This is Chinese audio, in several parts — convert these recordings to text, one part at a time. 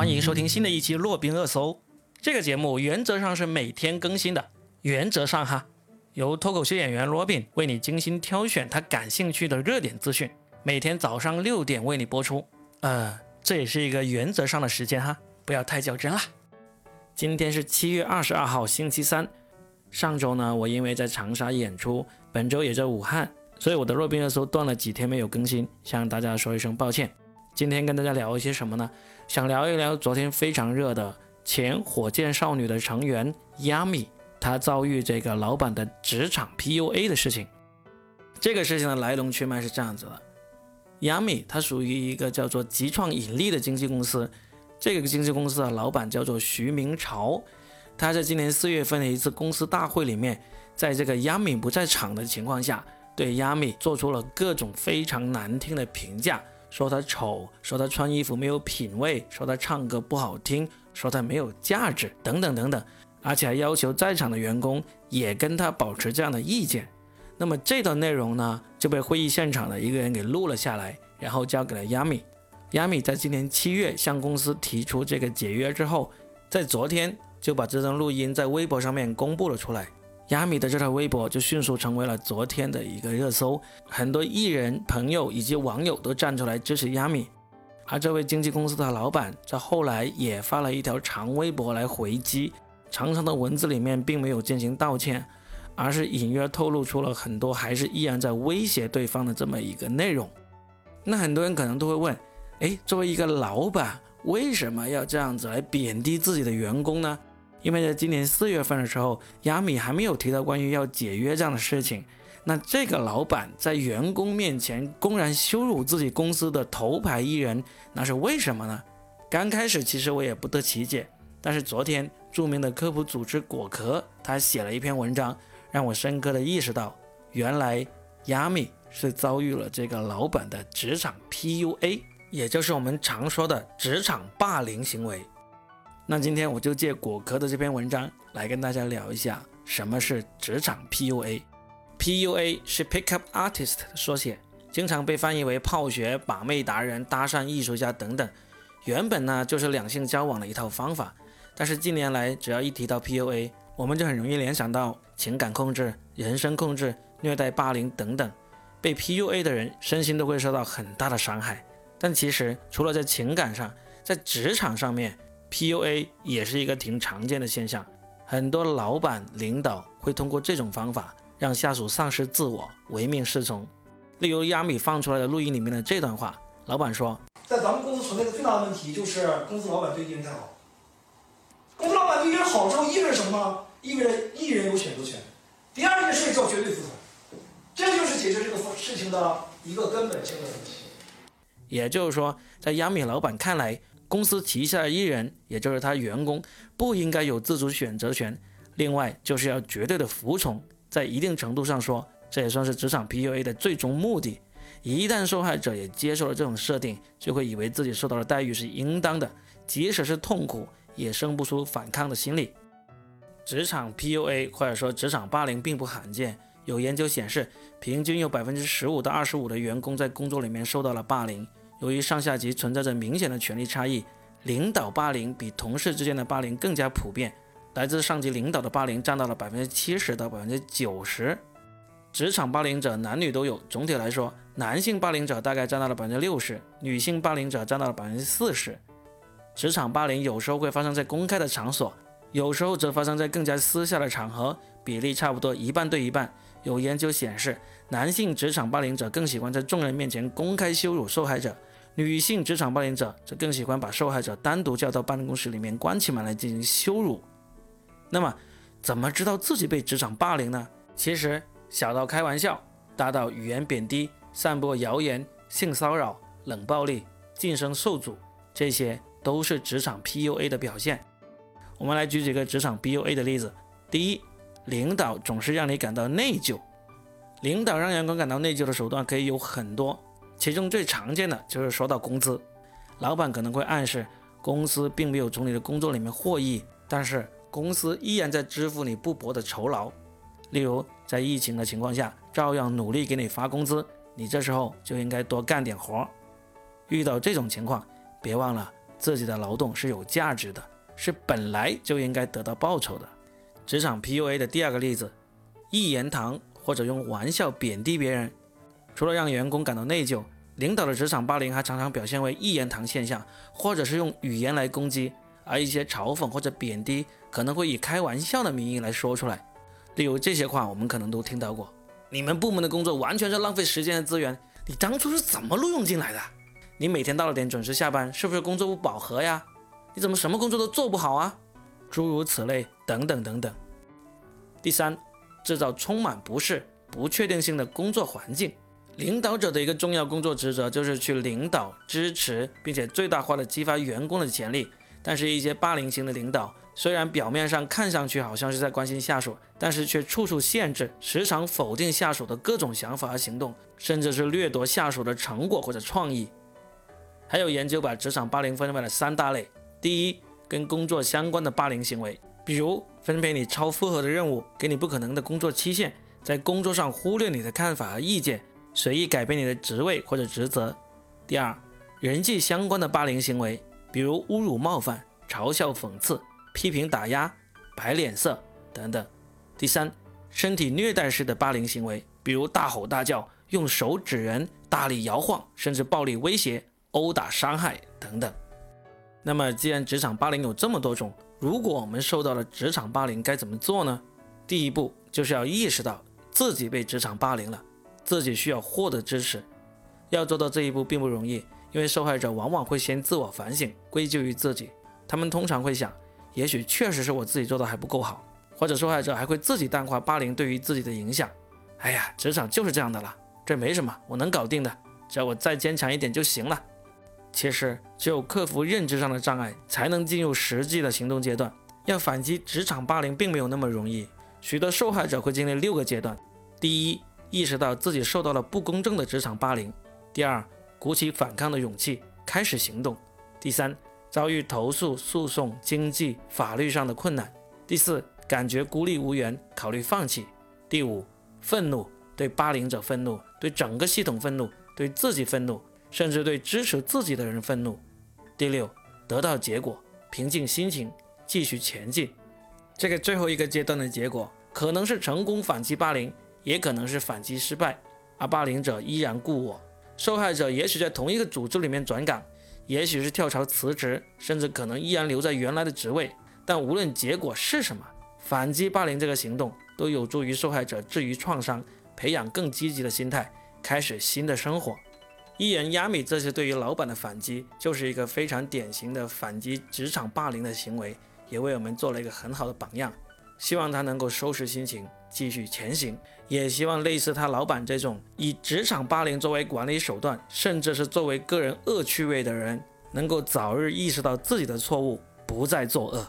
欢迎收听新的一期洛宾热搜。这个节目原则上是每天更新的，原则上哈，由脱口秀演员罗宾为你精心挑选他感兴趣的热点资讯，每天早上六点为你播出。呃，这也是一个原则上的时间哈，不要太较真啦。今天是七月二十二号，星期三。上周呢，我因为在长沙演出，本周也在武汉，所以我的洛宾热搜断了几天没有更新，向大家说一声抱歉。今天跟大家聊一些什么呢？想聊一聊昨天非常热的前火箭少女的成员 Yami，她遭遇这个老板的职场 PUA 的事情。这个事情的来龙去脉是这样子的：Yami 它属于一个叫做极创引力的经纪公司，这个经纪公司的老板叫做徐明朝。他在今年四月份的一次公司大会里面，在这个 Yami 不在场的情况下，对 Yami 做出了各种非常难听的评价，说他丑，说他穿衣服没有品味，说他唱歌不好听，说他没有价值，等等等等，而且还要求在场的员工也跟他保持这样的意见。那么这段内容呢，就被会议现场的一个人给录了下来，然后交给了 Yami。Yami 在今年七月向公司提出这个解约之后，在昨天。就把这段录音在微博上面公布了出来，亚米的这条微博就迅速成为了昨天的一个热搜，很多艺人朋友以及网友都站出来支持亚米，而这位经纪公司的老板在后来也发了一条长微博来回击，长长的文字里面并没有进行道歉，而是隐约透露出了很多还是依然在威胁对方的这么一个内容。那很多人可能都会问，哎，作为一个老板，为什么要这样子来贬低自己的员工呢？因为在今年四月份的时候，亚米还没有提到关于要解约这样的事情。那这个老板在员工面前公然羞辱自己公司的头牌艺人，那是为什么呢？刚开始其实我也不得其解，但是昨天著名的科普组织果壳他写了一篇文章，让我深刻的意识到，原来亚米是遭遇了这个老板的职场 PUA，也就是我们常说的职场霸凌行为。那今天我就借果壳的这篇文章来跟大家聊一下什么是职场 PUA。PUA 是 Pickup Artist 的缩写，经常被翻译为泡学、把妹达人、搭讪艺术家等等。原本呢就是两性交往的一套方法，但是近年来只要一提到 PUA，我们就很容易联想到情感控制、人身控制、虐待、霸凌等等。被 PUA 的人身心都会受到很大的伤害。但其实除了在情感上，在职场上面，PUA 也是一个挺常见的现象，很多老板领导会通过这种方法让下属丧失自我，唯命是从。例如亚米放出来的录音里面的这段话，老板说，在咱们公司存在的最大的问题就是公司老板对艺人太好。公司老板对艺人好之后意味着什么呢？意味着艺人有选择权。第二件事叫绝对服从，这就是解决这个事情的一个根本性的问题。也就是说，在亚米老板看来。公司旗下的艺人，也就是他员工，不应该有自主选择权。另外，就是要绝对的服从。在一定程度上说，这也算是职场 PUA 的最终目的。一旦受害者也接受了这种设定，就会以为自己受到的待遇是应当的，即使是痛苦，也生不出反抗的心理。职场 PUA 或者说职场霸凌并不罕见。有研究显示，平均有百分之十五到二十五的员工在工作里面受到了霸凌。由于上下级存在着明显的权力差异，领导霸凌比同事之间的霸凌更加普遍。来自上级领导的霸凌占到了百分之七十到百分之九十。职场霸凌者男女都有，总体来说，男性霸凌者大概占到了百分之六十，女性霸凌者占到了百分之四十。职场霸凌有时候会发生在公开的场所，有时候则发生在更加私下的场合，比例差不多一半对一半。有研究显示，男性职场霸凌者更喜欢在众人面前公开羞辱受害者。女性职场霸凌者则更喜欢把受害者单独叫到办公室里面关起门来进行羞辱。那么，怎么知道自己被职场霸凌呢？其实，小到开玩笑，大到语言贬低、散播谣言、性骚扰、冷暴力、晋升受阻，这些都是职场 PUA 的表现。我们来举几个职场 PUA 的例子。第一，领导总是让你感到内疚。领导让员工感到内疚的手段可以有很多。其中最常见的就是说到工资，老板可能会暗示公司并没有从你的工作里面获益，但是公司依然在支付你不薄的酬劳。例如在疫情的情况下，照样努力给你发工资，你这时候就应该多干点活。遇到这种情况，别忘了自己的劳动是有价值的，是本来就应该得到报酬的。职场 PUA 的第二个例子，一言堂或者用玩笑贬低别人，除了让员工感到内疚，领导的职场霸凌还常常表现为一言堂现象，或者是用语言来攻击，而一些嘲讽或者贬低可能会以开玩笑的名义来说出来。例如这些话，我们可能都听到过：你们部门的工作完全是浪费时间的资源，你当初是怎么录用进来的？你每天到了点准时下班，是不是工作不饱和呀？你怎么什么工作都做不好啊？诸如此类，等等等等。第三，制造充满不适、不确定性的工作环境。领导者的一个重要工作职责就是去领导、支持，并且最大化的激发员工的潜力。但是，一些霸凌型的领导，虽然表面上看上去好像是在关心下属，但是却处处限制，时常否定下属的各种想法和行动，甚至是掠夺下属的成果或者创意。还有研究把职场霸凌分为了三大类：第一，跟工作相关的霸凌行为，比如分配你超负荷的任务，给你不可能的工作期限，在工作上忽略你的看法和意见，随意改变你的职位或者职责；第二，人际相关的霸凌行为，比如侮辱、冒犯、嘲笑、讽刺、批评、打压、摆脸色等等；第三，身体虐待式的霸凌行为，比如大吼大叫、用手指人、大力摇晃，甚至暴力威胁。殴打、伤害等等。那么，既然职场霸凌有这么多种，如果我们受到了职场霸凌，该怎么做呢？第一步就是要意识到自己被职场霸凌了，自己需要获得支持。要做到这一步并不容易，因为受害者往往会先自我反省，归咎于自己。他们通常会想，也许确实是我自己做的还不够好，或者受害者还会自己淡化霸凌对于自己的影响。哎呀，职场就是这样的了，这没什么，我能搞定的，只要我再坚强一点就行了。其实，只有克服认知上的障碍，才能进入实际的行动阶段。要反击职场霸凌，并没有那么容易。许多受害者会经历六个阶段：第一，意识到自己受到了不公正的职场霸凌；第二，鼓起反抗的勇气，开始行动；第三，遭遇投诉、诉讼、经济、法律上的困难；第四，感觉孤立无援，考虑放弃；第五，愤怒，对霸凌者愤怒，对整个系统愤怒，对自己愤怒。甚至对支持自己的人愤怒。第六，得到结果，平静心情，继续前进。这个最后一个阶段的结果，可能是成功反击霸凌，也可能是反击失败，而霸凌者依然故我。受害者也许在同一个组织里面转岗，也许是跳槽辞职，甚至可能依然留在原来的职位。但无论结果是什么，反击霸凌这个行动都有助于受害者治愈创伤，培养更积极的心态，开始新的生活。艺人亚米，这次对于老板的反击，就是一个非常典型的反击职场霸凌的行为，也为我们做了一个很好的榜样。希望他能够收拾心情，继续前行。也希望类似他老板这种以职场霸凌作为管理手段，甚至是作为个人恶趣味的人，能够早日意识到自己的错误，不再作恶。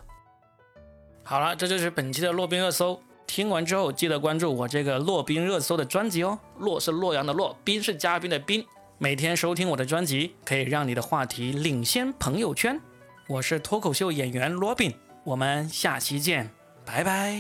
好了，这就是本期的洛宾热搜。听完之后，记得关注我这个洛宾热搜的专辑哦。洛是洛阳的洛，宾是嘉宾的宾。每天收听我的专辑，可以让你的话题领先朋友圈。我是脱口秀演员罗宾，我们下期见，拜拜。